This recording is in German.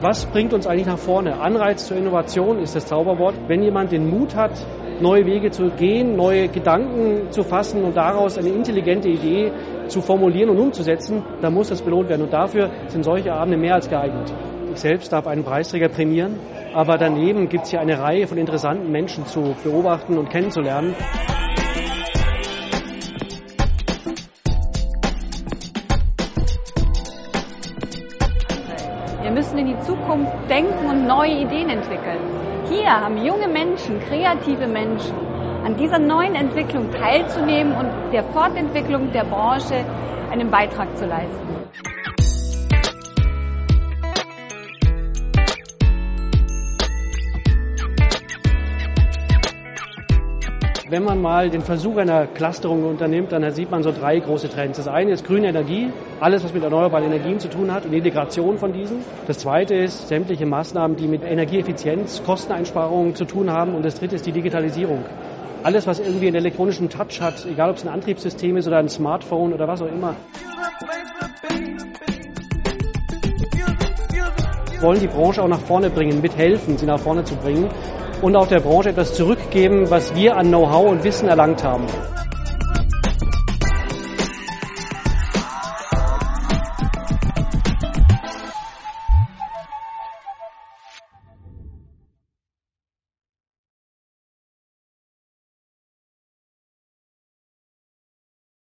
Was bringt uns eigentlich nach vorne? Anreiz zur Innovation ist das Zauberwort. Wenn jemand den Mut hat, neue Wege zu gehen, neue Gedanken zu fassen und daraus eine intelligente Idee zu formulieren und umzusetzen, dann muss das belohnt werden. Und dafür sind solche Abende mehr als geeignet. Ich selbst darf einen Preisträger prämieren, aber daneben gibt es hier eine Reihe von interessanten Menschen zu beobachten und kennenzulernen. Müssen in die Zukunft denken und neue Ideen entwickeln. Hier haben junge Menschen, kreative Menschen an dieser neuen Entwicklung teilzunehmen und der Fortentwicklung der Branche einen Beitrag zu leisten. Wenn man mal den Versuch einer Clusterung unternimmt, dann sieht man so drei große Trends. Das eine ist grüne Energie, alles was mit erneuerbaren Energien zu tun hat und Integration von diesen. Das zweite ist sämtliche Maßnahmen, die mit Energieeffizienz, Kosteneinsparungen zu tun haben. Und das dritte ist die Digitalisierung. Alles, was irgendwie einen elektronischen Touch hat, egal ob es ein Antriebssystem ist oder ein Smartphone oder was auch immer. wollen die Branche auch nach vorne bringen, mithelfen, sie nach vorne zu bringen und auch der Branche etwas zurückgeben, was wir an Know-how und Wissen erlangt haben.